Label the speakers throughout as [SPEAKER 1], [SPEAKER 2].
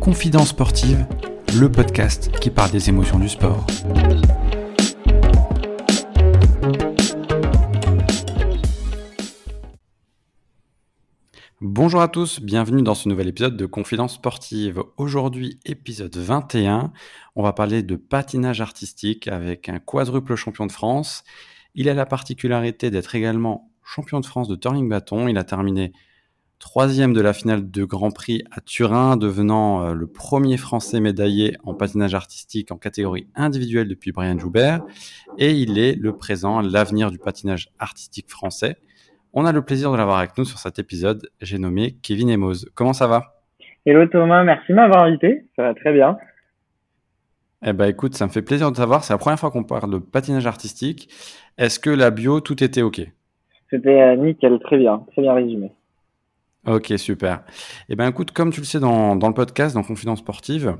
[SPEAKER 1] Confidence sportive, le podcast qui parle des émotions du sport. Bonjour à tous, bienvenue dans ce nouvel épisode de Confidence sportive. Aujourd'hui, épisode 21, on va parler de patinage artistique avec un quadruple champion de France. Il a la particularité d'être également champion de France de turning bâton. Il a terminé troisième de la finale de Grand Prix à Turin, devenant euh, le premier Français médaillé en patinage artistique en catégorie individuelle depuis Brian Joubert. Et il est le présent, l'avenir du patinage artistique français. On a le plaisir de l'avoir avec nous sur cet épisode. J'ai nommé Kevin Emos. Comment ça va?
[SPEAKER 2] Hello Thomas, merci de m'avoir invité. Ça va très bien.
[SPEAKER 1] Eh ben écoute, ça me fait plaisir de savoir. C'est la première fois qu'on parle de patinage artistique. Est-ce que la bio, tout était OK?
[SPEAKER 2] C'était euh, nickel, très bien, très bien résumé.
[SPEAKER 1] Ok, super. Eh ben écoute, comme tu le sais dans, le podcast, dans Confidence Sportive,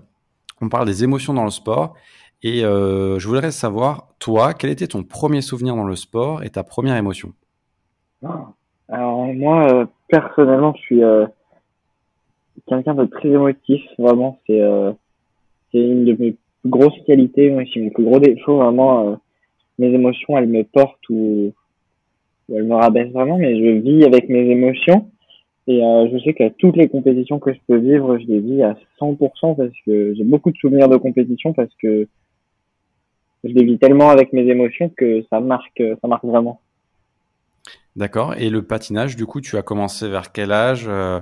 [SPEAKER 1] on parle des émotions dans le sport. Et euh, je voudrais savoir, toi, quel était ton premier souvenir dans le sport et ta première émotion?
[SPEAKER 2] Alors moi, euh, personnellement, je suis euh, quelqu'un de très émotif. Vraiment, c'est c'est une de mes plus grosses qualités. Moi, c'est mon plus gros défaut. Vraiment, mes émotions, elles me portent ou, elles me rabaissent vraiment. Mais je vis avec mes émotions. Et je sais que toutes les compétitions que je peux vivre, je les vis à 100% parce que j'ai beaucoup de souvenirs de compétition parce que je les vis tellement avec mes émotions que ça marque, ça marque vraiment.
[SPEAKER 1] D'accord. Et le patinage, du coup, tu as commencé vers quel âge euh,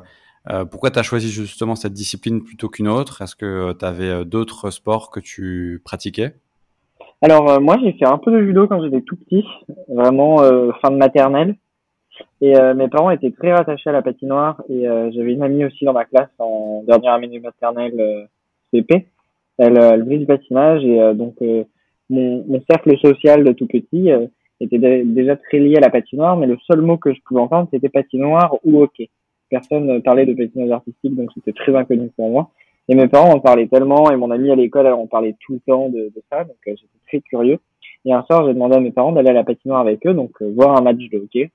[SPEAKER 1] euh, Pourquoi tu as choisi justement cette discipline plutôt qu'une autre? Est-ce que euh, tu avais d'autres sports que tu pratiquais?
[SPEAKER 2] Alors, moi, j'ai fait un peu de judo quand j'étais tout petit, vraiment fin de maternelle. Et mes parents étaient très rattachés à la patinoire. Et j'avais une amie aussi dans ma classe en dernière année de maternelle CP. Elle, elle faisait du patinage. Et donc, mon, mon, cercle social de tout petit était déjà très lié à la patinoire, mais le seul mot que je pouvais entendre, c'était patinoire ou hockey. Personne ne parlait de patinage artistique, donc c'était très inconnu pour moi. Et mes parents en parlaient tellement, et mon ami à l'école, on parlait tout le temps de, ça, donc euh, j'étais très curieux. Et un soir, j'ai demandé à mes parents d'aller à la patinoire avec eux, donc euh, voir un match de hockey.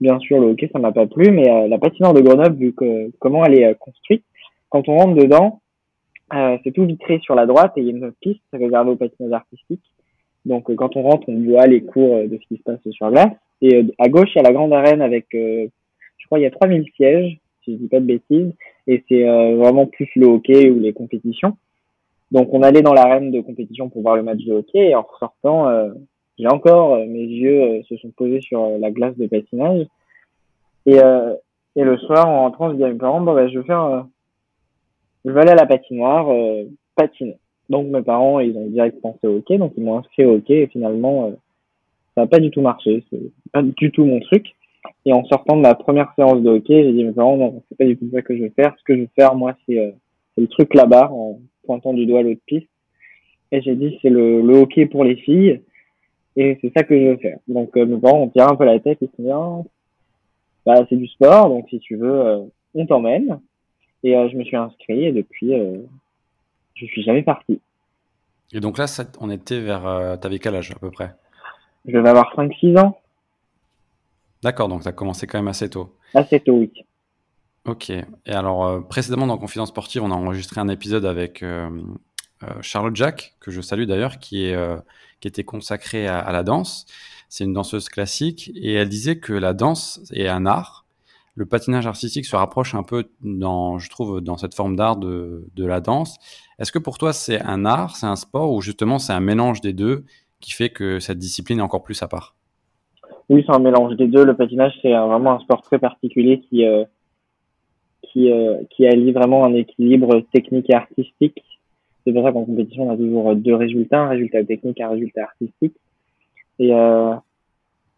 [SPEAKER 2] Bien sûr, le hockey, ça m'a pas plu, mais euh, la patinoire de Grenoble, vu que comment elle est construite, quand on rentre dedans, c'est tout vitré sur la droite et il y a une piste réservée au patinage artistique. Donc, quand on rentre, on voit les cours de ce qui se passe sur glace. Et à gauche, il y a la grande arène avec, je crois, il y a 3000 sièges, si je dis pas de bêtises. Et c'est vraiment plus le hockey ou les compétitions. Donc, on allait dans l'arène de compétition pour voir le match de hockey. Et en ressortant, j'ai encore, mes yeux se sont posés sur la glace de patinage. Et, le soir, en rentrant, je dis à mes parents, bah, je vais faire, je vais aller à la patinoire, patiner. Donc mes parents, ils ont direct pensé au hockey, donc ils m'ont inscrit au hockey et finalement, euh, ça n'a pas du tout marché. C'est pas du tout mon truc. Et en sortant de ma première séance de hockey, j'ai dit mes parents, non, c'est pas du tout ça que je vais faire. Ce que je vais faire, moi, c'est euh, le truc là-bas, en pointant du doigt l'autre piste. Et j'ai dit, c'est le, le, hockey pour les filles. Et c'est ça que je veux faire. Donc euh, mes parents ont tiré un peu la tête et se dit, ah, bah, c'est du sport, donc si tu veux, euh, on t'emmène. Et je me suis inscrit et depuis, je suis jamais parti.
[SPEAKER 1] Et donc là, on était vers. Euh, T'avais quel âge à peu près?
[SPEAKER 2] Je vais avoir 5-6 ans.
[SPEAKER 1] D'accord, donc tu as commencé quand même assez tôt.
[SPEAKER 2] Assez tôt, oui.
[SPEAKER 1] Ok. Et alors, euh, précédemment dans Confidence Sportive, on a enregistré un épisode avec euh, Charlotte Jack, que je salue d'ailleurs, qui, est, qui était consacrée à, à la danse. C'est une danseuse classique et elle disait que la danse est un art le patinage artistique se rapproche un peu, dans, je trouve, dans cette forme d'art de, de, la danse. Est-ce que pour toi, c'est un art, c'est un sport, ou justement c'est un mélange des deux qui fait que cette discipline est encore plus à part?
[SPEAKER 2] Oui, c'est un mélange des deux. Le patinage, c'est vraiment un sport très particulier qui, euh, qui, euh, qui allie vraiment un équilibre technique et artistique. C'est pour ça qu'en compétition, on a toujours deux résultats, un résultat technique et un résultat artistique. Et euh,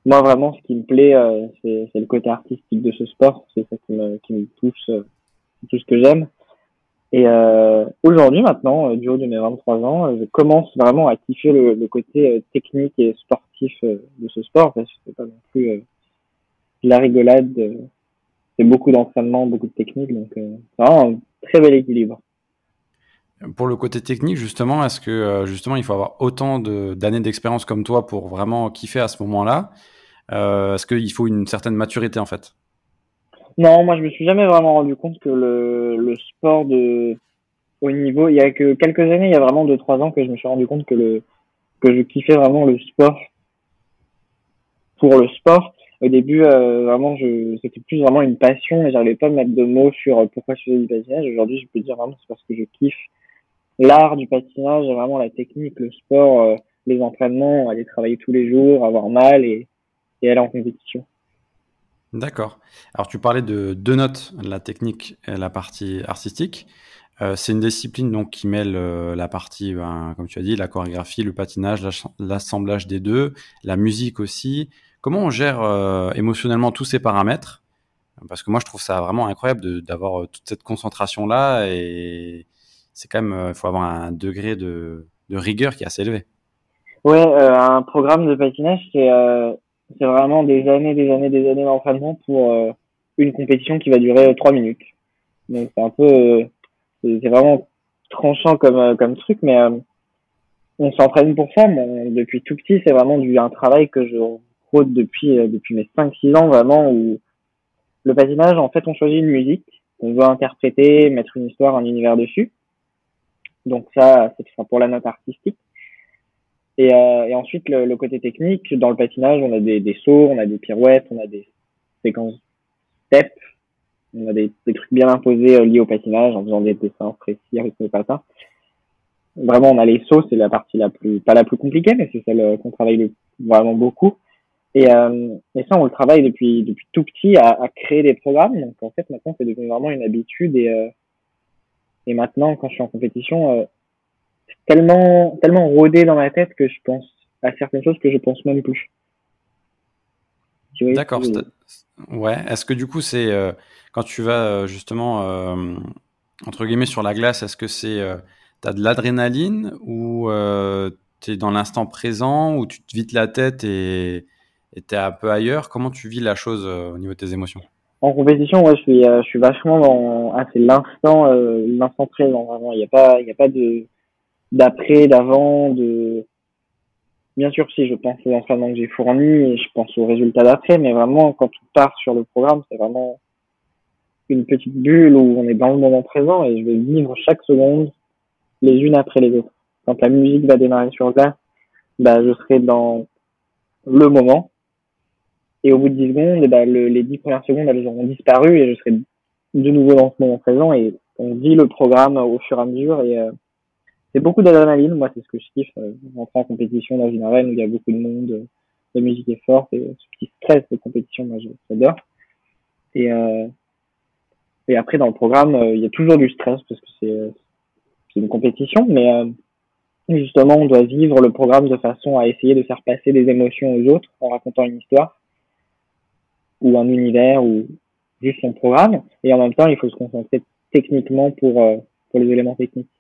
[SPEAKER 2] moi vraiment ce qui me plaît euh, c'est le côté artistique de ce sport c'est ça qui me qui me touche euh, tout ce que j'aime et euh, aujourd'hui maintenant du haut de mes 23 ans je commence vraiment à kiffer le, côté technique et sportif de ce sport parce que c'est pas non plus la rigolade c'est beaucoup d'entraînement beaucoup de technique donc c'est vraiment un très bel équilibre.
[SPEAKER 1] Pour le côté technique, justement, est-ce que justement il faut avoir autant d'années d'expérience comme toi pour vraiment kiffer à ce moment-là? Est-ce qu'il faut une certaine maturité en fait?
[SPEAKER 2] Non, moi je me suis jamais vraiment rendu compte que le, sport de haut niveau, il y a que quelques années, il y a vraiment deux trois ans que je me suis rendu compte que le que je kiffais vraiment le sport pour le sport. Au début, euh, vraiment, c'était plus vraiment une passion et j'arrivais pas à mettre de mots sur euh, pourquoi je faisais du patinage. Aujourd'hui, je peux dire vraiment c'est parce que je kiffe l'art du patinage, vraiment la technique, le sport, euh, les entraînements, aller travailler tous les jours, avoir mal et aller en compétition.
[SPEAKER 1] D'accord. Alors tu parlais de deux notes, la technique et la partie artistique. Euh, c'est une discipline donc qui mêle euh, la partie, ben, comme tu as dit, la chorégraphie, le patinage, l'assemblage des deux, la musique aussi. Comment on gère euh, émotionnellement tous ces paramètres? Parce que moi, je trouve ça vraiment incroyable d'avoir toute cette concentration là et c'est quand même, il faut avoir un degré de, de, rigueur qui est assez élevé.
[SPEAKER 2] Ouais, un programme de patinage, c'est c'est vraiment des années, des années, des années d'entraînement pour une compétition qui va durer trois minutes. Donc c'est un peu c'est vraiment tranchant comme euh, comme truc, mais euh, on s'entraîne pour ça. depuis tout petit, c'est vraiment du un travail que je rôde depuis euh, depuis mes 5-6 ans vraiment où le patinage, en fait, on choisit une musique, on veut interpréter, mettre une histoire, un univers dessus. Donc ça, c'est pour la note artistique. Et, euh, et ensuite, le, le, côté technique, dans le patinage, on a des, des sauts, on a des pirouettes, on a des séquences step, on a des, des trucs bien imposés euh, liés au patinage en faisant des dessins précis avec nos patins. Vraiment, on a les sauts, c'est la partie la plus, pas la plus compliquée, mais c'est celle euh, qu'on travaille vraiment beaucoup. Et, euh, et ça, on le travaille depuis, depuis tout petit à, à, créer des programmes. Donc, en fait, maintenant, c'est devenu vraiment une habitude. Et, euh, et maintenant, quand je suis en compétition, euh, tellement, tellement rodé dans ma tête que je pense à certaines choses que je pense même plus.
[SPEAKER 1] D'accord. Ouais. Est-ce que du coup, c'est euh, quand tu vas euh, justement euh, entre guillemets sur la glace, est-ce que c'est tu as de l'adrénaline ou tu es dans l'instant présent ou tu te vides la tête et tu es un peu ailleurs? Comment tu vis la chose au niveau de tes émotions?
[SPEAKER 2] En compétition, ouais, je suis je suis vachement dans ah, c'est l'instant l'instant présent vraiment, il n'y a pas il a pas de d'après, d'avant, de Bien sûr, si je pense aux entraînements que j'ai fournis je pense aux résultats d'après, mais vraiment, quand on part sur le programme, c'est vraiment une petite bulle où on est dans le moment présent et je vais vivre chaque seconde les unes après les autres. Quand la musique va démarrer sur glace, bah, je serai dans le moment. Et au bout de 10 secondes, bah, le, les 10 premières secondes, elles auront disparu et je serai de nouveau dans ce moment présent et on vit le programme au fur et à mesure et, euh, c'est beaucoup d'adrénaline. Moi, c'est ce que je kiffe. Euh, rentrer en compétition dans une arène où il y a beaucoup de monde, euh, la musique est forte et ce petit stress de compétition, moi, j'adore. Et, euh, et après, dans le programme, euh, il y a toujours du stress parce que c'est c'est une compétition, mais justement, on doit vivre le programme de façon à essayer de faire passer des émotions aux autres en racontant une histoire ou un univers ou juste son programme. Et en même temps, il faut se concentrer techniquement pour, pour les éléments techniques.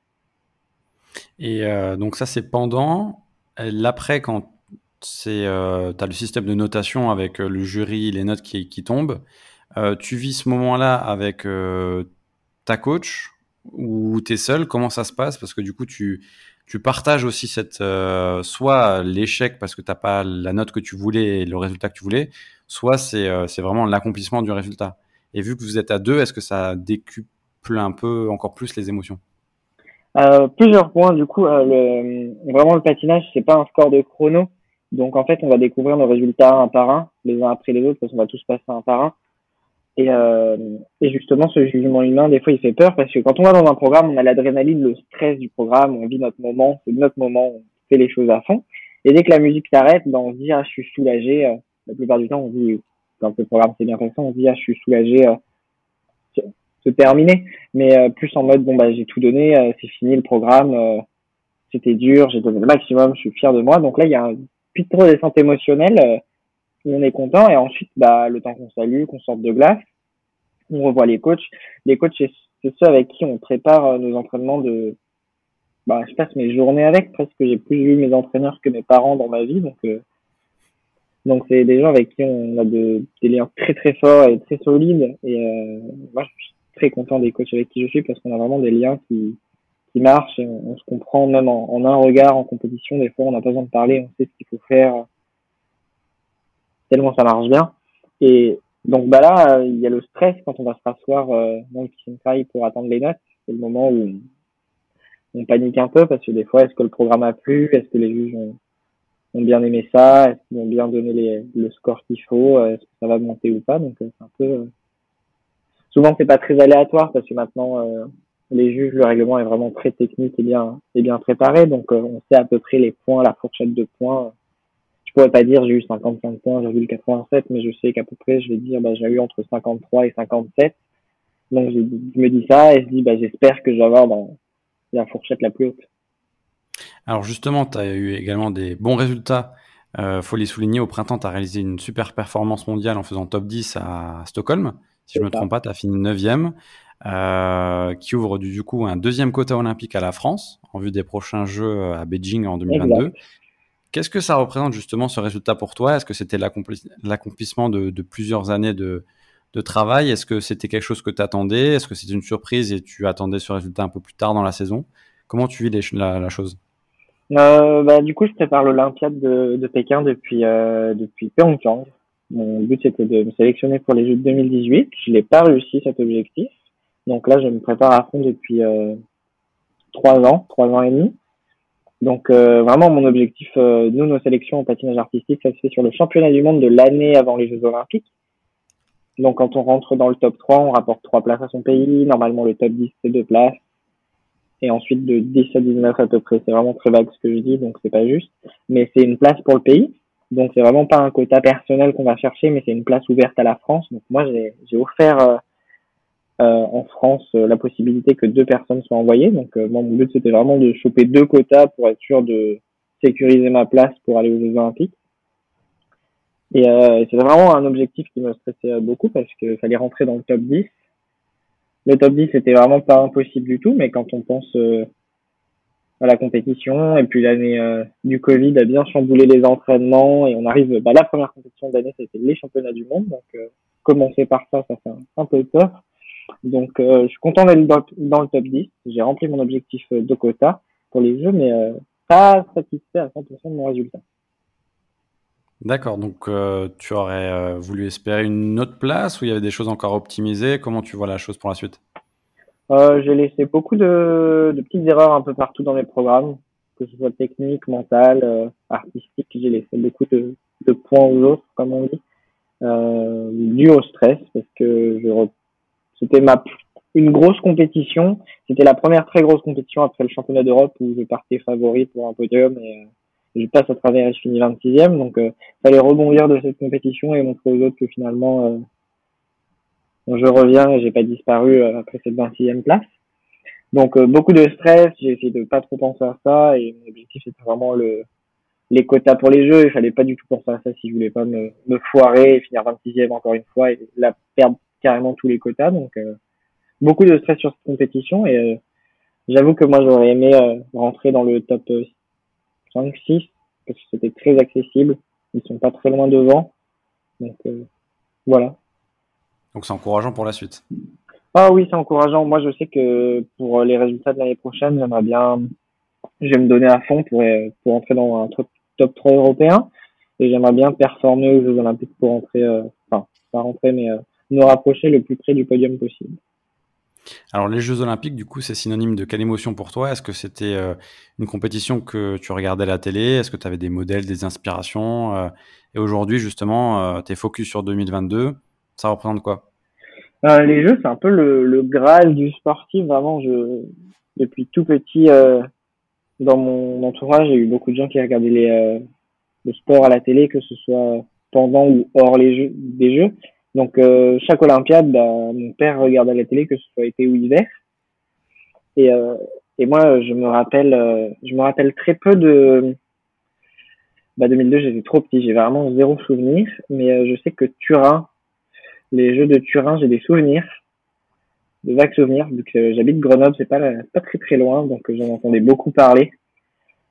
[SPEAKER 1] Et euh, donc ça, c'est pendant. L'après, quand c'est, euh, as le système de notation avec euh, le jury, les notes qui, tombent, tu vis ce moment-là avec ta coach ou tu es seul? Comment ça se passe? Parce que du coup, tu, tu partages aussi cette, soit l'échec parce que tu n'as pas la note que tu voulais et le résultat que tu voulais, soit c'est vraiment l'accomplissement du résultat. Et vu que vous êtes à deux, est-ce que ça décuple un peu encore plus les émotions?
[SPEAKER 2] Euh, plusieurs points, du coup, euh, le, vraiment le patinage, c'est pas un score de chrono. Donc en fait, on va découvrir nos résultats un par un, les uns après les autres, parce qu'on va tous passer un par un. Et, euh, et justement, ce jugement humain, des fois, il fait peur parce que quand on va dans un programme, on a l'adrénaline, le stress du programme, on vit notre moment, c'est notre moment, on fait les choses à fond. Et dès que la musique s'arrête, ben, on se dit, ah, je suis soulagé. Euh, la plupart du temps, on dit, quand le programme s'est bien passé, on se dit, ah, je suis soulagé. Euh, se terminer, mais euh, plus en mode bon bah j'ai tout donné, euh, c'est fini le programme, euh, c'était dur, j'ai donné le maximum, je suis fier de moi. Donc là il y a un plus trop descente émotionnelle, on est content. Et ensuite bah le temps qu'on salue, qu'on sorte de glace, on revoit les coachs. Les coachs c'est ceux avec qui on prépare nos entraînements de bah je passe mes journées avec. Presque j'ai plus vu mes entraîneurs que mes parents dans ma vie. Donc donc c'est des gens avec qui on a de, des liens très très forts et très solides. Et euh, moi je suis très content des coachs avec qui je suis parce qu'on a vraiment des liens qui, qui marchent et on, se comprend même en, un regard en compétition. Des fois, on n'a pas besoin de parler, on sait ce qu'il faut faire. tellement ça marche bien. Et donc bah là, il y a le stress quand on va se rasseoir dans le kitchen cry pour attendre les notes. C'est le moment où on panique un peu parce que des fois, est-ce que le programme a plu? Est-ce que les juges ont, ont bien aimé ça? Est-ce qu'ils ont bien donné les, le score qu'il faut? Est-ce que ça va monter ou pas? Donc c'est un peu souvent c'est pas très aléatoire parce que maintenant euh, les juges le règlement est vraiment très technique et bien et bien préparé. Donc euh, on sait à peu près les points la fourchette de points. Je pourrais pas dire j'ai eu 55 points virgule 87 mais je sais qu'à peu près je vais dire bah, j'ai eu entre 53 et 57 donc je, me dis ça et je dis bah, j'espère que je vais avoir dans la fourchette la plus haute.
[SPEAKER 1] Alors justement tu as eu également des bons résultats. Euh, faut les souligner au printemps tu as réalisé une super performance mondiale en faisant top 10 à Stockholm si je ne me trompe pas, tu as fini 9e, euh, qui ouvre du, coup un deuxième quota olympique à la France en vue des prochains Jeux à Beijing en 2022. Qu'est-ce que ça représente justement ce résultat pour toi? Est-ce que c'était l'accomplissement de, plusieurs années de, travail? Est-ce que c'était quelque chose que tu attendais Est-ce que c'était une surprise et tu attendais ce résultat un peu plus tard dans la saison? Comment tu vis la, chose?
[SPEAKER 2] Euh, bah, Du coup, je prépare l'Olympiade de, Pékin depuis, euh, depuis Pyeongchang. Mon but, c'était de me sélectionner pour les Jeux de 2018. Je n'ai pas réussi cet objectif. Donc là, je me prépare à fond depuis euh, trois ans, trois ans et demi. Donc euh, vraiment, mon objectif, euh, nous, nos sélections en patinage artistique, ça se fait sur le championnat du monde de l'année avant les Jeux olympiques. Donc quand on rentre dans le top 3, on rapporte trois places à son pays. Normalement, le top 10, c'est deux places. Et ensuite, de 10 à 19 à peu près. C'est vraiment très vague ce que je dis, donc c'est pas juste. Mais c'est une place pour le pays. Donc c'est vraiment pas un quota personnel qu'on va chercher, mais c'est une place ouverte à la France. Donc moi j'ai offert euh, euh, en France euh, la possibilité que deux personnes soient envoyées. Donc mon but c'était vraiment de choper deux quotas pour être sûr de sécuriser ma place pour aller aux Jeux Olympiques. Et c'est vraiment un objectif qui me stressait beaucoup parce qu'il fallait rentrer dans le top 10. Le top 10 c'était vraiment pas impossible du tout, mais quand on pense à la compétition. Et puis l'année euh, du Covid a bien chamboulé les entraînements et on arrive, bah, la première compétition de l'année, c'était les championnats du monde. Donc euh, commencer par ça, ça fait un, peu peur. Donc euh, je suis content d'être dans, le top 10. J'ai rempli mon objectif de quota pour les jeux, mais pas satisfait à 100% de mon résultat.
[SPEAKER 1] D'accord, donc tu aurais voulu espérer une autre place ou il y avait des choses encore optimisées? Comment tu vois la chose pour la suite?
[SPEAKER 2] Euh, j'ai laissé beaucoup de, petites erreurs un peu partout dans mes programmes, que ce soit technique, mental, euh, artistique. J'ai laissé beaucoup de, points aux autres, comme on dit, euh, dû au stress, parce que c'était ma une grosse compétition. C'était la première très grosse compétition après le championnat d'Europe où je partais favori pour un podium et euh, je passe à travers et je finis 26e. Donc, il fallait rebondir de cette compétition et montrer aux autres que finalement, euh, je reviens et j'ai pas disparu euh, après cette 26e place. Donc euh, beaucoup de stress, j'ai essayé de pas trop penser à ça et mon objectif c'était vraiment le les quotas pour les jeux, il fallait pas du tout penser à ça si je voulais pas me, me foirer et finir 26e encore une fois et la perdre carrément tous les quotas. Donc euh, beaucoup de stress sur cette compétition et j'avoue que moi j'aurais aimé rentrer dans le top 5 6 parce que c'était très accessible, ils sont pas très loin devant. Donc voilà.
[SPEAKER 1] Donc c'est encourageant pour la suite.
[SPEAKER 2] Ah oui, c'est encourageant. Moi, je sais que pour les résultats de l'année prochaine, j'aimerais bien, je vais me donner à fond pour, pour entrer dans un top 3 européen. Et j'aimerais bien performer aux Jeux Olympiques pour entrer, euh, enfin, pas rentrer, mais euh, nous rapprocher le plus près du podium possible.
[SPEAKER 1] Alors les Jeux Olympiques, du coup, c'est synonyme de quelle émotion pour toi? Est-ce que c'était euh, une compétition que tu regardais à la télé? Est-ce que tu avais des modèles, des inspirations? Et aujourd'hui, justement, tu es focus sur 2022. Ça représente quoi?
[SPEAKER 2] Euh, Les jeux, c'est un peu le, graal du sportif. Vraiment, depuis tout petit, euh, dans mon entourage, j'ai eu beaucoup de gens qui regardaient les, euh, le sport à la télé, que ce soit pendant ou hors les jeux, des jeux. Donc, euh, chaque Olympiade, bah, mon père regardait la télé, que ce soit été ou hiver. Et, moi, je me rappelle, très peu de, bah 2002 j'étais trop petit, j'ai vraiment zéro souvenir, mais je sais que Turin, les jeux de Turin, j'ai des souvenirs, de vagues souvenirs, vu que j'habite Grenoble, c'est pas, très très loin, donc j'en entendais beaucoup parler.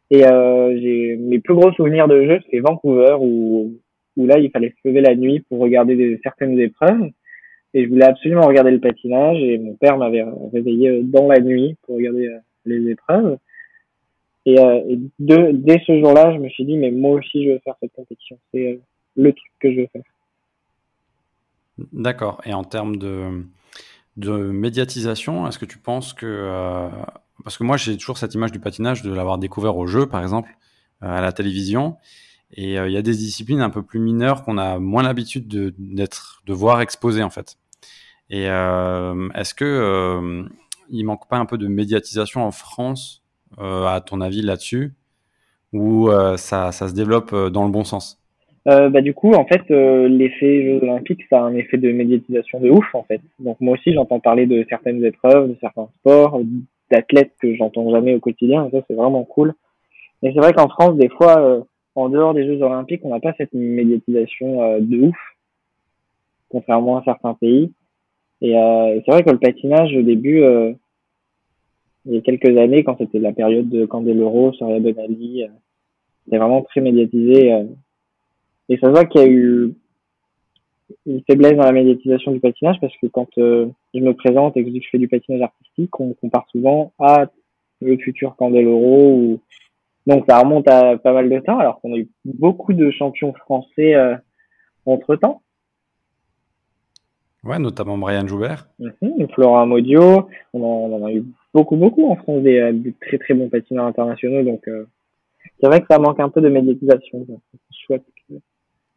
[SPEAKER 2] Et euh, j'ai mes plus gros souvenirs de jeux, c'est Vancouver, où, où là, il fallait se lever la nuit pour regarder des, certaines épreuves. Et je voulais absolument regarder le patinage, et mon père m'avait réveillé dans la nuit pour regarder euh, les épreuves. Et, euh, dès ce jour-là, je me suis dit, mais moi aussi, je veux faire cette compétition. C'est le truc que je veux faire.
[SPEAKER 1] D'accord. Et en termes de, médiatisation, est-ce que tu penses que... Euh, parce que moi, j'ai toujours cette image du patinage de l'avoir découvert au jeu, par exemple, euh, à la télévision. Et il y a des disciplines un peu plus mineures qu'on a moins l'habitude de, de voir exposées, en fait. Et est-ce que il manque pas un peu de médiatisation en France, à ton avis, là-dessus? Ou ça se développe dans le bon sens?
[SPEAKER 2] Euh, bah, du coup, en fait, euh, l'effet Jeux Olympiques, ça a un effet de médiatisation de ouf, en fait. Donc moi aussi, j'entends parler de certaines épreuves, de certains sports, d'athlètes que j'entends jamais au quotidien, et ça, c'est vraiment cool. Et c'est vrai qu'en France, des fois, euh, en dehors des Jeux Olympiques, on n'a pas cette médiatisation euh, de ouf, contrairement à certains pays. Et, c'est vrai que le patinage, au début, il y a quelques années, quand c'était la période de Candeloro, Soria Bonali, c'était vraiment très médiatisé et ça se voit qu'il y a eu une faiblesse dans la médiatisation du patinage parce que quand euh, je me présente et que je dis que je fais du patinage artistique, on compare souvent à le futur Candeloro ou donc ça remonte à pas mal de temps alors qu'on a eu beaucoup de champions français euh, entre temps.
[SPEAKER 1] Ouais, notamment Brian Joubert.
[SPEAKER 2] Mm Florent Modio, on en, a eu beaucoup beaucoup en France des, euh, très très bons patineurs internationaux donc c'est vrai que ça manque un peu de médiatisation. C'est chouette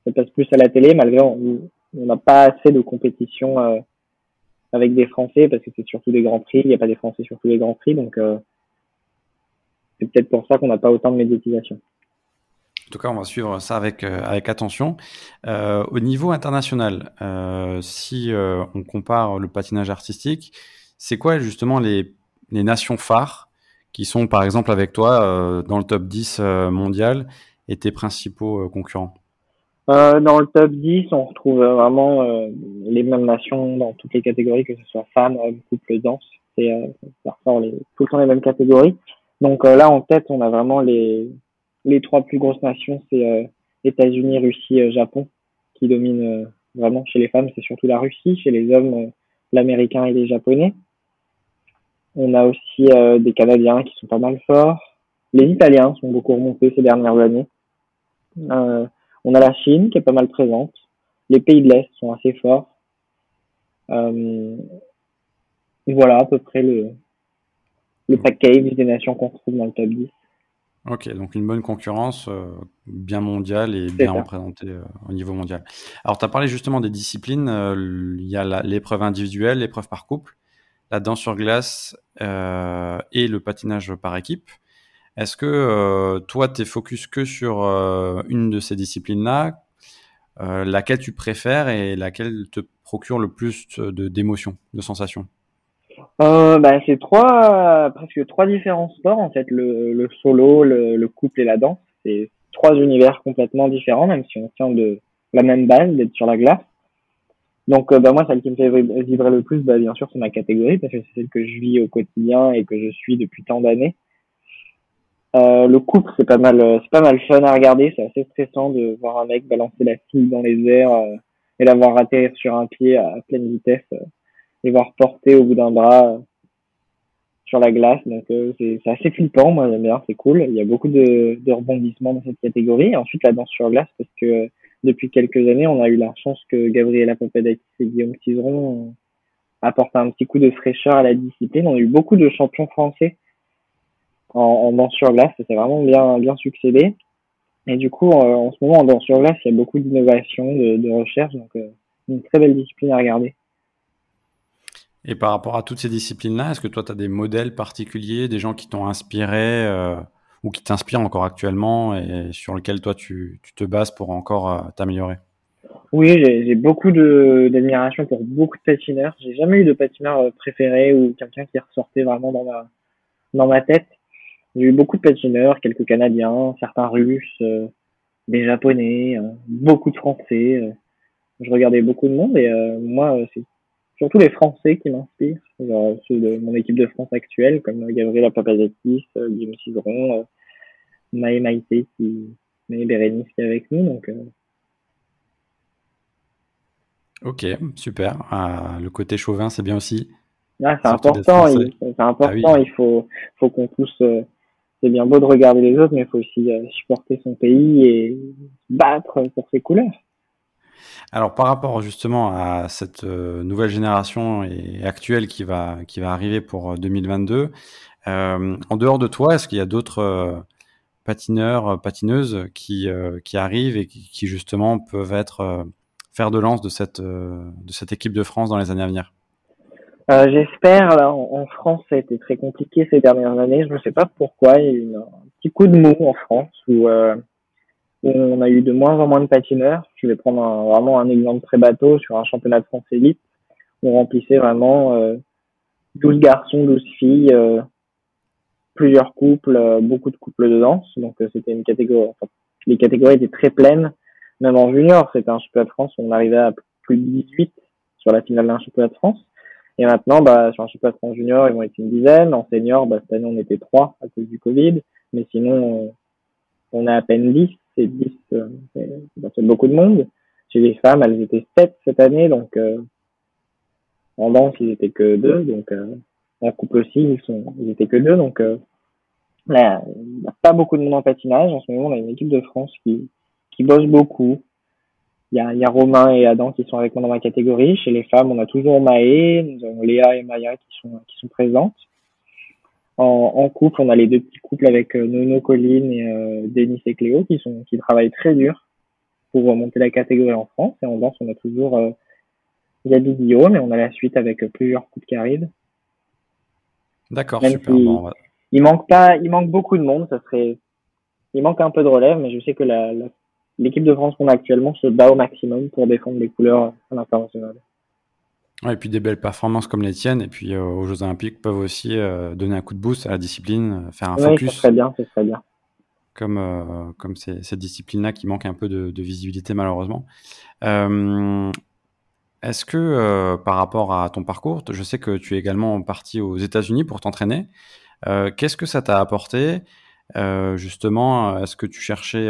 [SPEAKER 2] ça passe plus à la télé, malgré on n'a pas assez de compétition euh, avec des Français, parce que c'est surtout des grands prix, il n'y a pas des Français sur tous les grands prix, donc euh, c'est peut-être pour ça qu'on n'a pas autant de médiatisation.
[SPEAKER 1] En tout cas, on va suivre ça avec, euh, attention. au niveau international, si on compare le patinage artistique, c'est quoi justement les, les, nations phares qui sont par exemple avec toi dans le top 10 mondial et tes principaux concurrents?
[SPEAKER 2] Euh, dans le top 10, on retrouve vraiment euh, les mêmes nations dans toutes les catégories, que ce soit femmes, hommes, couple, danse. C'est euh, les, tout le temps les mêmes catégories. Donc euh, là, en tête, on a vraiment les, les trois plus grosses nations, c'est États-Unis, Russie, Japon, qui dominent vraiment chez les femmes. C'est surtout la Russie. Chez les hommes, l'américain et les japonais. On a aussi des Canadiens qui sont pas mal forts. Les Italiens sont beaucoup remontés ces dernières années. On a la Chine qui est pas mal présente. Les pays de l'Est sont assez forts. Euh, voilà à peu près le, le package des nations qu'on trouve dans le top 10.
[SPEAKER 1] Ok, donc une bonne concurrence, euh, bien mondiale et bien représentée euh, au niveau mondial. Alors, tu as parlé justement des disciplines. il y a l'épreuve individuelle, l'épreuve par couple, la danse sur glace et le patinage par équipe. Est-ce que euh, toi, tu es focus que sur euh, une de ces disciplines-là euh, Laquelle tu préfères et laquelle te procure le plus d'émotions, de, sensations?
[SPEAKER 2] Bah, C'est trois, presque trois différents sports, en fait. Le, solo, le, couple et la danse. C'est trois univers complètement différents, même si on tient de la même base, d'être sur la glace. Donc, bah, moi, celle qui me fait vibrer le plus, bah, bien sûr, c'est ma catégorie, parce que c'est celle que je vis au quotidien et que je suis depuis tant d'années. Euh, le couple, c'est pas mal, euh, c'est pas mal fun à regarder. C'est assez stressant de voir un mec balancer la fille dans les airs euh, et la voir atterrir sur un pied à pleine vitesse et voir porter au bout d'un bras sur la glace. Donc c'est assez flippant. Moi j'aime bien, c'est cool. Il y a beaucoup de, rebondissements dans cette catégorie. Ensuite la danse sur glace parce que depuis quelques années, on a eu la chance que Gabriela Papadakis et Guillaume Cizeron apportent un petit coup de fraîcheur à la discipline. On a eu beaucoup de champions français en, en danse sur glace. c'est vraiment bien, bien succédé. Et du coup, euh, en ce moment, en danse sur glace, il y a beaucoup d'innovation, de, de, recherche. Donc, euh, une très belle discipline à regarder.
[SPEAKER 1] Et par rapport à toutes ces disciplines-là, est-ce que toi, tu as des modèles particuliers, des gens qui t'ont inspiré euh, ou qui t'inspirent encore actuellement et sur lesquels toi, tu, tu te bases pour encore t'améliorer?
[SPEAKER 2] Oui, j'ai beaucoup d'admiration pour beaucoup de patineurs. J'ai jamais eu de patineur préféré ou quelqu'un qui ressortait vraiment dans ma, dans ma tête. J'ai eu beaucoup de patineurs, quelques Canadiens, certains Russes, euh, des Japonais, euh, beaucoup de Français. Euh. je regardais beaucoup de monde et moi, c'est surtout les Français qui m'inspirent. Genre ceux de mon équipe de France actuelle, comme Gabriela Papadakis, Guillaume Cizeron, Maë Maïté, qui, Maë Bérénice qui est avec nous. Donc,
[SPEAKER 1] Ok, super. Ah, le côté chauvin, c'est bien aussi.
[SPEAKER 2] Ah, c'est important, c'est important. Il faut, faut qu'on pousse c'est bien beau de regarder les autres, mais il faut aussi euh, supporter son pays et battre pour ses couleurs.
[SPEAKER 1] Alors par rapport justement à cette nouvelle génération et actuelle qui va qui va arriver pour 2022, en dehors de toi, est-ce qu'il y a d'autres patineurs, patineuses qui qui arrivent et qui, qui justement peuvent être faire de lance de cette de cette équipe de France dans les années à venir?
[SPEAKER 2] Euh, J'espère. En, France, ça a été très compliqué ces dernières années. Je ne sais pas pourquoi. Il y a eu un petit coup de mou en France où, euh, on a eu de moins en moins de patineurs. Je vais prendre vraiment un exemple très bateau sur un championnat de France élite. On remplissait vraiment euh, 12 garçons, 12 filles, euh, plusieurs couples, euh, beaucoup de couples de danse. Donc euh, c'était une catégorie. Enfin, les catégories étaient très pleines. Même en junior, c'était un championnat de France. On arrivait à plus de 18 sur la finale d'un championnat de France. Et maintenant, bah, sur un de France junior, ils vont être une dizaine. En senior, bah, cette année, on était trois à cause du Covid. Mais sinon, on, a à peine 10. C'est 10, euh, c'est beaucoup de monde. Chez les femmes, elles étaient sept cette année. Donc, euh, en danse, ils étaient que deux. Donc, euh, en couple aussi, ils sont, ils étaient que deux. Donc, il n'y a pas beaucoup de monde en patinage. En ce moment, on a une équipe de France qui, qui bosse beaucoup, il y a, y a Romain et Adam qui sont avec moi dans ma catégorie. Chez les femmes, on a toujours Maë, nous avons Léa et Maya qui sont, qui sont présentes. En, en couple, on a les deux petits couples avec euh, Nono Colline et euh, Denis et Cléo qui sont qui travaillent très dur pour remonter la catégorie en France. Et en danse, on a toujours euh, Gabi Guillaume et on a la suite avec euh, plusieurs couples qui arrivent.
[SPEAKER 1] D'accord, super. Bon,
[SPEAKER 2] Il manque pas, il manque beaucoup de monde. Ça serait, il manque un peu de relève, mais je sais que la, la l'équipe de France qu'on a actuellement se bat au maximum pour défendre les couleurs à l'international.
[SPEAKER 1] Ouais, et puis des belles performances comme les tiennes, et puis euh, aux Jeux Olympiques peuvent aussi euh, donner un coup de boost à la discipline, euh, faire un focus.
[SPEAKER 2] c'est très bien, c'est très bien.
[SPEAKER 1] Comme, euh, comme cette discipline-là qui manque un peu de, de visibilité malheureusement. Est-ce que par rapport à ton parcours, je sais que tu es également parti aux États-Unis pour t'entraîner. Qu'est-ce que ça t'a apporté? Justement, est-ce que tu cherchais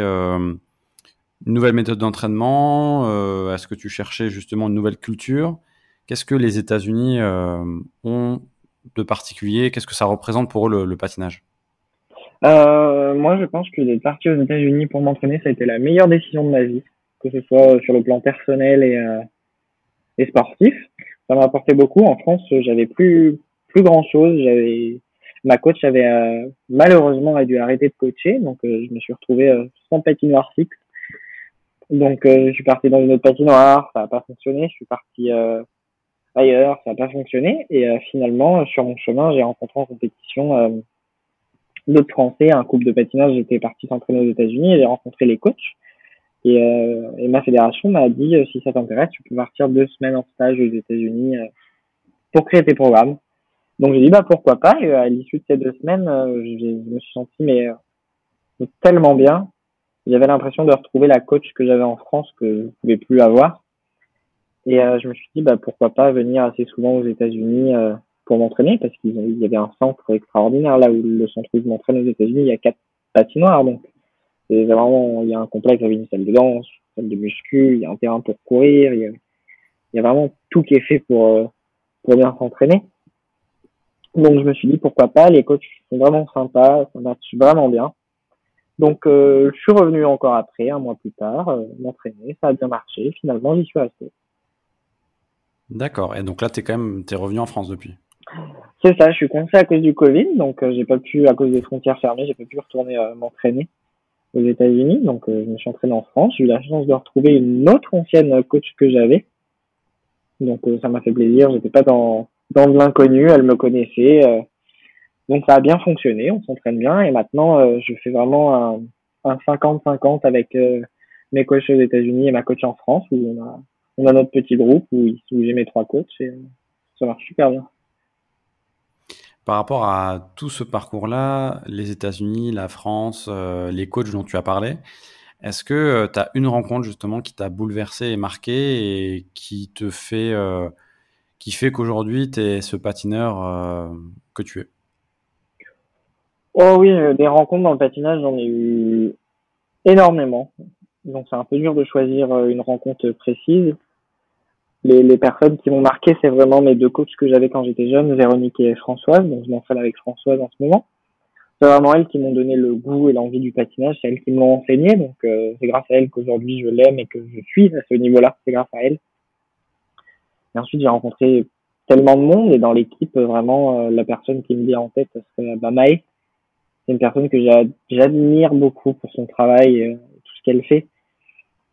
[SPEAKER 1] une nouvelle méthode d'entraînement euh, Est-ce que tu cherchais justement une nouvelle culture Qu'est-ce que les États-Unis euh, ont de particulier? Qu'est-ce que ça représente pour eux le, patinage?
[SPEAKER 2] Euh, Moi, je pense que d'être parti aux États-Unis pour m'entraîner, ça a été la meilleure décision de ma vie, que ce soit sur le plan personnel et, euh, sportif. Ça m'a apporté beaucoup. En France, j'avais plus plus grand chose. Ma coach avait euh, malheureusement dû arrêter de coacher, donc je me suis retrouvé sans patinoire fixe donc, euh, je suis parti dans une autre patinoire, ça n'a pas fonctionné. Je suis parti euh, ailleurs, ça n'a pas fonctionné. Et euh, finalement, sur mon chemin, j'ai rencontré en compétition euh, d'autres Français, un couple de patinage. J'étais parti s'entraîner aux États-Unis et j'ai rencontré les coachs. Et, et ma fédération m'a dit, si ça t'intéresse, tu peux partir deux semaines en stage aux États-Unis pour créer tes programmes. Donc j'ai dit bah pourquoi pas. Et à l'issue de ces deux semaines, je me suis senti mais tellement bien j'avais l'impression de retrouver la coach que j'avais en France que je ne pouvais plus avoir. Et euh, je me suis dit, bah, pourquoi pas venir assez souvent aux États-Unis euh, pour m'entraîner, parce qu'il y avait un centre extraordinaire là où le centre où je m'entraîne aux États-Unis, il y a quatre patinoires, donc c'est vraiment, il y a un complexe avec une salle de danse, une salle de muscu, il y a un terrain pour courir, il y a, il y a vraiment tout qui est fait pour euh, pour bien s'entraîner. Donc je me suis dit pourquoi pas, les coachs sont vraiment sympas, ça match vraiment bien. Donc, euh, je suis revenu encore après, un mois plus tard, euh, m'entraîner. Ça a bien marché. Finalement, j'y suis resté.
[SPEAKER 1] D'accord. Et donc là, tu es quand même es revenu en France depuis
[SPEAKER 2] C'est ça. Je suis coincé à cause du Covid. Donc, euh, j'ai pas pu, à cause des frontières fermées, j'ai pas pu retourner euh, m'entraîner aux États-Unis. Donc, euh, je me suis entraîné en France. J'ai eu la chance de retrouver une autre ancienne coach que j'avais. Donc, ça m'a fait plaisir. J'étais pas dans, dans de l'inconnu. Elle me connaissait. Donc ça a bien fonctionné, on s'entraîne bien et maintenant euh, je fais vraiment un 50-50 avec euh, mes coachs aux États-Unis et ma coach en France où on a, on a notre petit groupe où, j'ai mes trois coachs et ça marche super bien.
[SPEAKER 1] Par rapport à tout ce parcours-là, les États-Unis, la France, euh, les coachs dont tu as parlé, est-ce que tu as une rencontre justement qui t'a bouleversé et marqué et qui te fait, qui fait qu'aujourd'hui tu es ce patineur que tu es?
[SPEAKER 2] Oh oui, euh, des rencontres dans le patinage, j'en ai eu énormément. Donc c'est un peu dur de choisir euh, une rencontre précise. Les, les personnes qui m'ont marqué, c'est vraiment mes deux coachs que j'avais quand j'étais jeune, Véronique et Françoise. Donc je m'entraîne avec Françoise en ce moment. c'est vraiment elles qui m'ont donné le goût et l'envie du patinage. C'est elles qui me l'ont enseigné. Donc, euh, c'est grâce à elles qu'aujourd'hui je l'aime et que je suis à ce niveau-là. C'est grâce à elles. Et ensuite, j'ai rencontré tellement de monde et dans l'équipe, vraiment, euh, la personne qui me vient en tête, c'est bah, Maë. C'est une personne que j'admire beaucoup pour son travail, et, tout ce qu'elle fait.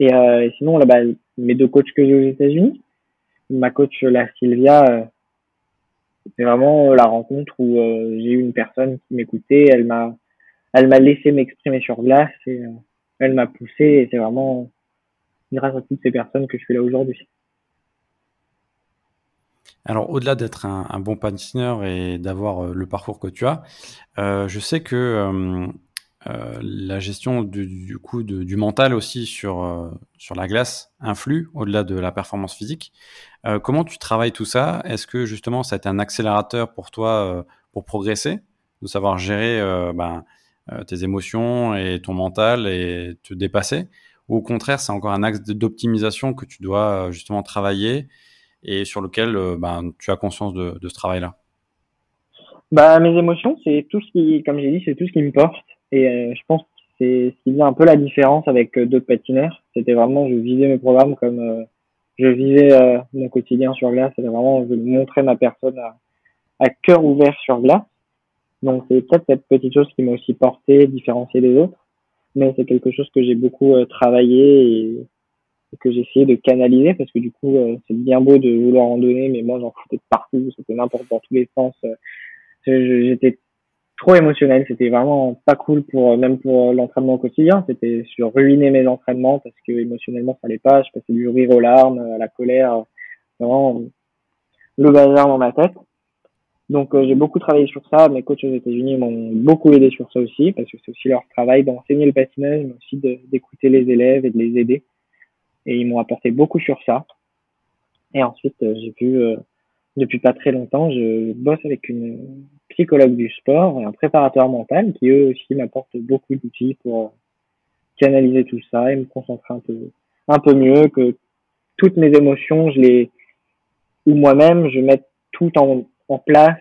[SPEAKER 2] Et, et sinon, là, bah, mes deux coachs que j'ai aux États-Unis, ma coach, la Sylvia, c'était vraiment euh, la rencontre où euh, j'ai eu une personne qui m'écoutait, elle m'a elle m'a laissé m'exprimer sur glace et euh, elle m'a poussé et c'est vraiment grâce à toutes ces personnes que je suis là aujourd'hui.
[SPEAKER 1] Alors, au-delà d'être un, bon patineur et d'avoir le parcours que tu as, je sais que euh, la gestion du, coup du mental aussi sur, euh, sur la glace influe au-delà de la performance physique. Euh, comment tu travailles tout ça? Est-ce que justement ça a été un accélérateur pour toi pour progresser, de savoir gérer ben, tes émotions et ton mental et te dépasser? Ou au contraire, c'est encore un axe d'optimisation que tu dois justement travailler et sur lequel ben, tu as conscience de, ce travail-là
[SPEAKER 2] bah, mes émotions, c'est tout ce qui, comme j'ai dit, c'est tout ce qui me porte. Et euh, je pense que c'est ce qui faisait un peu la différence avec euh, d'autres patineurs. C'était vraiment, je vivais mes programmes comme euh, je vivais mon quotidien sur glace. C'était vraiment, je montrais ma personne à, cœur ouvert sur glace. Donc c'est peut-être cette petite chose qui m'a aussi porté, différencié des autres. Mais c'est quelque chose que j'ai beaucoup travaillé que essayé de canaliser parce que du coup c'est bien beau de vouloir en donner mais moi j'en foutais de partout c'était n'importe dans tous les sens j'étais trop émotionnel. C'était vraiment pas cool pour même pour l'entraînement au quotidien. C'était sur ruiner mes entraînements parce que émotionnellement ça allait pas. Je passais du rire aux larmes, à la colère, vraiment le bazar dans ma tête. Donc euh, j'ai beaucoup travaillé sur ça. Mes coachs aux États-Unis m'ont beaucoup aidé sur ça aussi parce que c'est aussi leur travail d'enseigner le patinage, mais aussi d'écouter les élèves et de les aider. Et ils m'ont apporté beaucoup sur ça. Et ensuite euh, j'ai vu euh, depuis pas très longtemps, je bosse avec une psychologue du sport et un préparateur mental qui eux aussi m'apportent beaucoup d'outils pour canaliser tout ça et me concentrer un peu, un peu mieux, que toutes mes émotions, je les, ou moi-même, je mette tout en, en place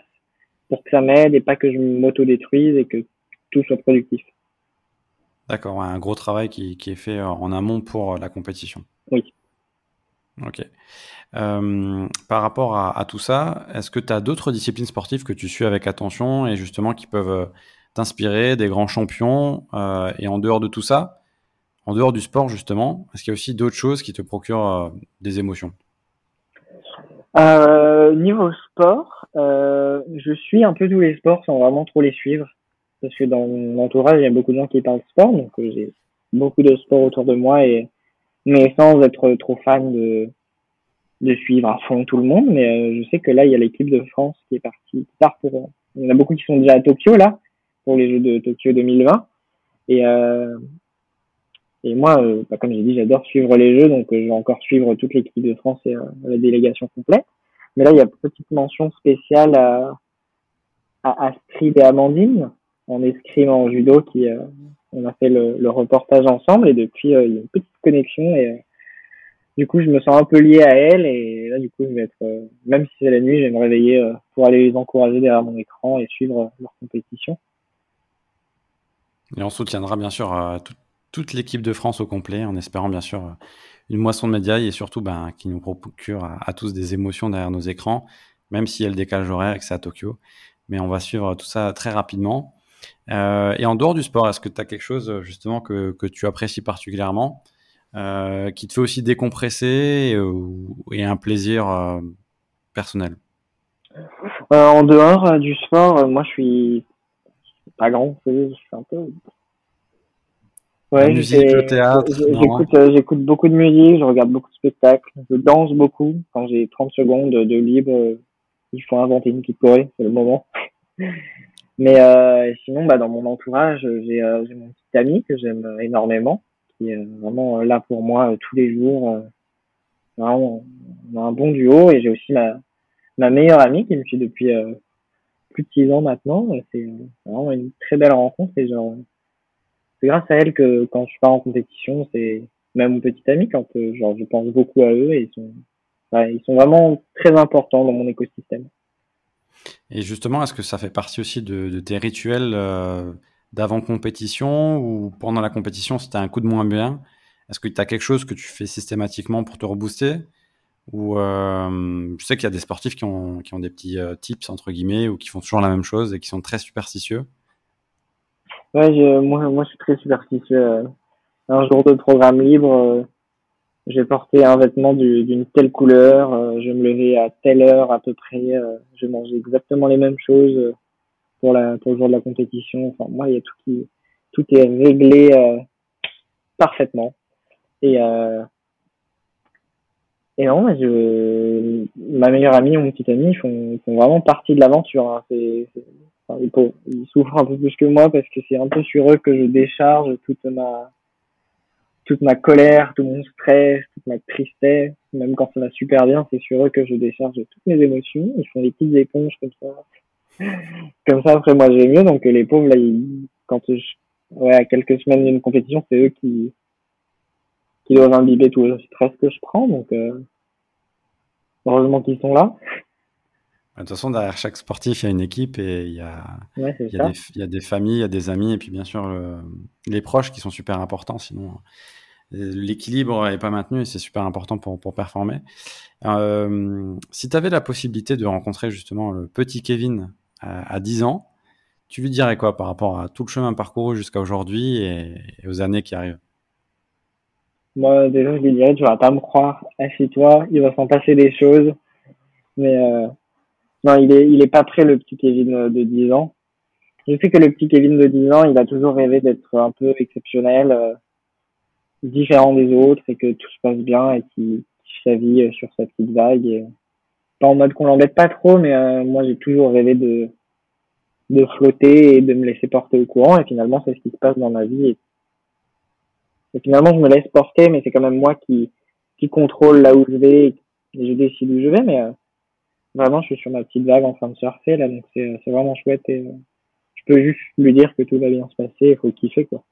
[SPEAKER 2] pour que ça m'aide et pas que je m'auto-détruise et que tout soit productif.
[SPEAKER 1] D'accord, un gros travail qui, qui, est fait en amont pour la compétition.
[SPEAKER 2] Oui.
[SPEAKER 1] Ok. Euh, par rapport à, tout ça, est-ce que tu as d'autres disciplines sportives que tu suis avec attention et justement qui peuvent euh, t'inspirer, des grands champions euh, Et en dehors de tout ça, en dehors du sport justement, est-ce qu'il y a aussi d'autres choses qui te procurent des émotions?
[SPEAKER 2] Niveau sport, je suis un peu tous les sports sans vraiment trop les suivre. Parce que dans mon entourage, il y a beaucoup de gens qui parlent sport, donc j'ai beaucoup de sport autour de moi et mais sans être trop fan de de suivre à fond tout le monde, mais euh, je sais que là, il y a l'équipe de France qui est partie tard pour. Il y en a beaucoup qui sont déjà à Tokyo là pour les Jeux de Tokyo 2020. Et euh, et moi, euh, bah, comme j'ai dit, j'adore suivre les Jeux, donc je vais encore suivre toute l'équipe de France et la délégation complète. Mais là, il y a une petite mention spéciale à, à Astrid et Amandine en escrime en judo qui on a fait le, reportage ensemble et depuis il y a une petite connexion et du coup, je me sens un peu lié à elle et là, du coup, je vais être, euh, même si c'est la nuit, je vais me réveiller euh, pour aller les encourager derrière mon écran et suivre euh, leur compétition.
[SPEAKER 1] Et on soutiendra bien sûr toute l'équipe de France au complet, en espérant bien sûr une moisson de médias et surtout ben, qui nous procure à, tous des émotions derrière nos écrans, même si elle décalage horaire et que c'est à Tokyo. Mais on va suivre tout ça très rapidement. Et en dehors du sport, est-ce que tu as quelque chose justement que, que tu apprécies particulièrement euh, qui te fait aussi décompresser et, un plaisir euh, personnel?
[SPEAKER 2] Euh, En dehors du sport, moi je suis pas grand, je suis un peu.
[SPEAKER 1] Ouais, La musique, le théâtre.
[SPEAKER 2] J'écoute beaucoup de musique, je regarde beaucoup de spectacles, je danse beaucoup. Quand j'ai 30 secondes de libre, il faut inventer une petite choré, c'est le moment. Mais euh, sinon, bah, dans mon entourage, j'ai mon petit ami que j'aime énormément qui est vraiment euh, là pour moi euh, tous les jours. Euh, vraiment, on a un bon duo et j'ai aussi ma, ma meilleure amie qui me suit depuis plus de six ans maintenant. C'est vraiment une très belle rencontre et genre, c'est grâce à elle que quand je pars en compétition, c'est même mon petit ami quand genre je pense beaucoup à eux et ils sont, ils sont vraiment très importants dans mon écosystème.
[SPEAKER 1] Et justement, est-ce que ça fait partie aussi de, tes rituels euh, d'avant-compétition ou pendant la compétition, c'était un coup de moins bien Est-ce que tu as quelque chose que tu fais systématiquement pour te rebooster Ou euh, je sais qu'il y a des sportifs qui ont, qui ont des petits euh, tips, entre guillemets, ou qui font toujours la même chose et qui sont très superstitieux?
[SPEAKER 2] Ouais, moi, moi je suis très superstitieux. Un jour de programme libre, j'ai porté un vêtement d'une telle couleur, euh, je me levais à telle heure à peu près, euh, je mangeais exactement les mêmes choses euh, pour, la, pour le jour de la compétition. Enfin, moi, il y a tout qui, tout est réglé parfaitement. Et, et non, je, ma meilleure amie ou mon petit ami font, font vraiment partie de l'aventure. Hein. Enfin, ils, ils souffrent un peu plus que moi parce que c'est un peu sur eux que je décharge toute ma, toute ma colère, tout mon stress, toute ma tristesse, même quand ça va super bien, c'est sur eux que je décharge toutes mes émotions. Ils font des petites éponges comme ça. comme ça, après, moi, j'ai mieux. Donc, les pauvres, là, ils, quand je, ouais, à quelques semaines d'une compétition, c'est eux qui, qui doivent imbiber tout le stress que je prends. Donc, euh, heureusement qu'ils sont là.
[SPEAKER 1] De toute façon, derrière chaque sportif, il y a une équipe et il y a, il, y a des, il y a, des, familles, il y a des amis et puis bien sûr les proches qui sont super importants. Sinon, l'équilibre n'est pas maintenu et c'est super important pour, pour performer. Euh, si tu avais la possibilité de rencontrer justement le petit Kevin à, 10 ans, tu lui dirais quoi par rapport à tout le chemin parcouru jusqu'à aujourd'hui et, aux années qui arrivent?
[SPEAKER 2] Moi, déjà, je lui dirais Tu vas pas me croire, assieds-toi, il va s'en passer des choses. Mais. Euh non, il est, il est pas prêt, le petit Kevin de 10 ans. Je sais que le petit Kevin de 10 ans, il a toujours rêvé d'être un peu exceptionnel, euh, différent des autres et que tout se passe bien et qu'il qu sa vie euh, sur sa petite vague. Et, pas en mode qu'on l'embête pas trop, mais moi j'ai toujours rêvé de, de flotter et de me laisser porter au courant et finalement c'est ce qui se passe dans ma vie. Et, et finalement je me laisse porter, mais c'est quand même moi qui, qui contrôle là où je vais et je décide où je vais, mais Vraiment, je suis sur ma petite vague en train de surfer là, donc c'est vraiment chouette et euh, je peux juste lui dire que tout va bien se passer, il faut kiffer quoi.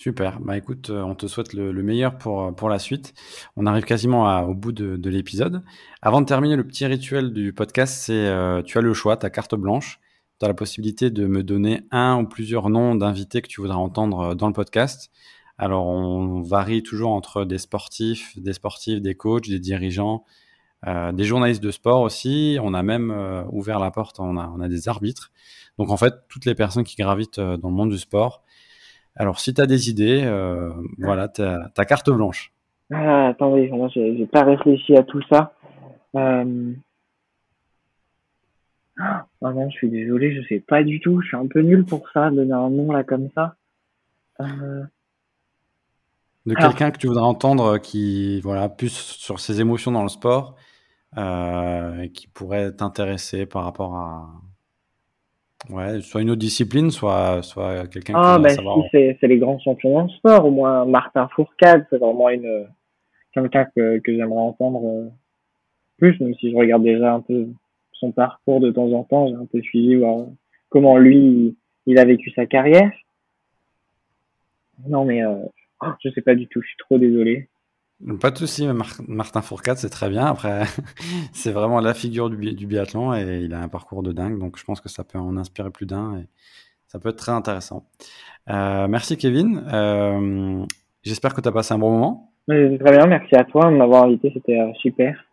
[SPEAKER 1] Super. Bah écoute, euh, on te souhaite le, meilleur pour, euh, pour la suite. On arrive quasiment au bout de, de l'épisode. Avant de terminer, le petit rituel du podcast, c'est tu as le choix, ta carte blanche. Tu as la possibilité de me donner un ou plusieurs noms d'invités que tu voudras entendre dans le podcast. Alors, on varie toujours entre des sportifs, des sportifs, des coachs, des dirigeants, euh, des journalistes de sport aussi. On a même euh, ouvert la porte, on a, des arbitres. Donc en fait, toutes les personnes qui gravitent euh, dans le monde du sport. Alors si tu as des idées, voilà, ta, carte blanche.
[SPEAKER 2] Ah, attendez, moi j'ai pas réfléchi à tout ça. Euh... Oh non, je suis désolé, je sais pas du tout. Je suis un peu nul pour ça, donner un nom là comme ça. Euh...
[SPEAKER 1] De quelqu'un que tu voudrais entendre qui, voilà, plus sur ses émotions dans le sport euh, qui pourrait t'intéresser par rapport à ouais, soit une autre discipline, soit, soit quelqu'un
[SPEAKER 2] ah, qui bah savoir... si, c'est les grands champions de sport, au moins Martin Fourcade, c'est vraiment une quelqu'un que, que j'aimerais entendre euh, plus, même si je regarde déjà un peu son parcours de temps en temps, j'ai un peu suivi voir comment lui il a vécu sa carrière. Non mais euh, je sais pas du tout, je suis trop désolé.
[SPEAKER 1] Pas de souci, Martin Fourcade, c'est très bien. Après, c'est vraiment la figure du, du, biathlon et il a un parcours de dingue, donc je pense que ça peut en inspirer plus d'un et ça peut être très intéressant. Euh, merci Kevin. Euh, J'espère que tu as passé un bon moment.
[SPEAKER 2] très bien, merci à toi de m'avoir invité, c'était euh, super.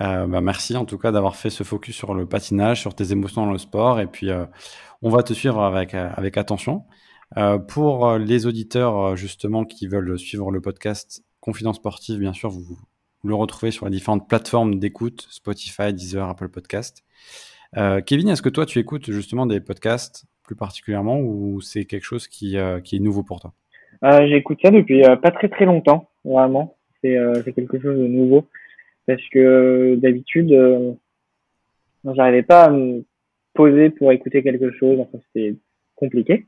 [SPEAKER 1] Euh, bah merci en tout cas d'avoir fait ce focus sur le patinage, sur tes émotions dans le sport et puis euh, on va te suivre avec, avec attention. pour les auditeurs justement qui veulent suivre le podcast, Confidence Sportive, bien sûr, vous, le retrouvez sur les différentes plateformes d'écoute, Spotify, Deezer, Apple Podcast. Euh, Kevin, est-ce que toi, tu écoutes justement des podcasts plus particulièrement ou c'est quelque chose qui, euh, est nouveau pour toi?
[SPEAKER 2] Euh, J'écoute ça depuis pas très très longtemps, vraiment. C'est quelque chose de nouveau parce que d'habitude, j'arrivais pas à me poser pour écouter quelque chose. C'était compliqué.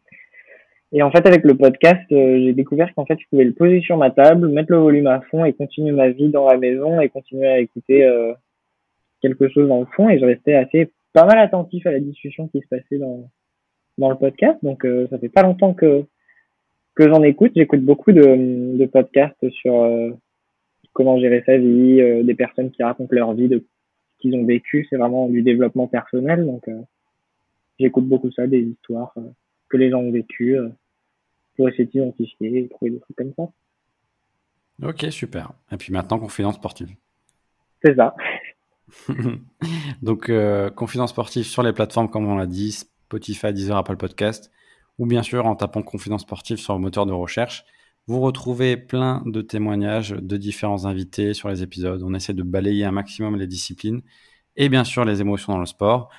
[SPEAKER 2] Et en fait, avec le podcast, euh, j'ai découvert qu'en fait, je pouvais le poser sur ma table, mettre le volume à fond et continuer ma vie dans la maison et continuer à écouter euh, quelque chose dans le fond. Et je restais assez pas mal attentif à la discussion qui se passait dans dans le podcast. Donc, euh, ça fait pas longtemps que que j'en écoute. J'écoute beaucoup de, de podcasts sur comment gérer sa vie, des personnes qui racontent leur vie, de qu'ils ont vécu, c'est vraiment du développement personnel. Donc, j'écoute beaucoup ça, des histoires que les gens ont vécues pour essayer d'identifier et trouver des trucs comme ça.
[SPEAKER 1] Ok, super. Et puis maintenant, confidence sportive.
[SPEAKER 2] C'est ça.
[SPEAKER 1] Donc, euh, confidence sportive sur les plateformes, comme on l'a dit, Spotify, Deezer, Apple Podcast, ou bien sûr en tapant confidence sportive sur le moteur de recherche. Vous retrouvez plein de témoignages de différents invités sur les épisodes. On essaie de balayer un maximum les disciplines et bien sûr les émotions dans le sport.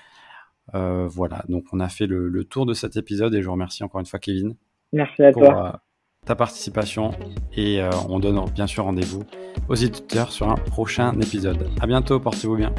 [SPEAKER 1] Euh, voilà, donc on a fait le, tour de cet épisode et je vous remercie encore une fois Kevin.
[SPEAKER 2] Merci à toi.
[SPEAKER 1] Euh, ta participation et euh, on donne bien sûr rendez-vous aux éditeurs sur un prochain épisode. À bientôt, portez-vous bien.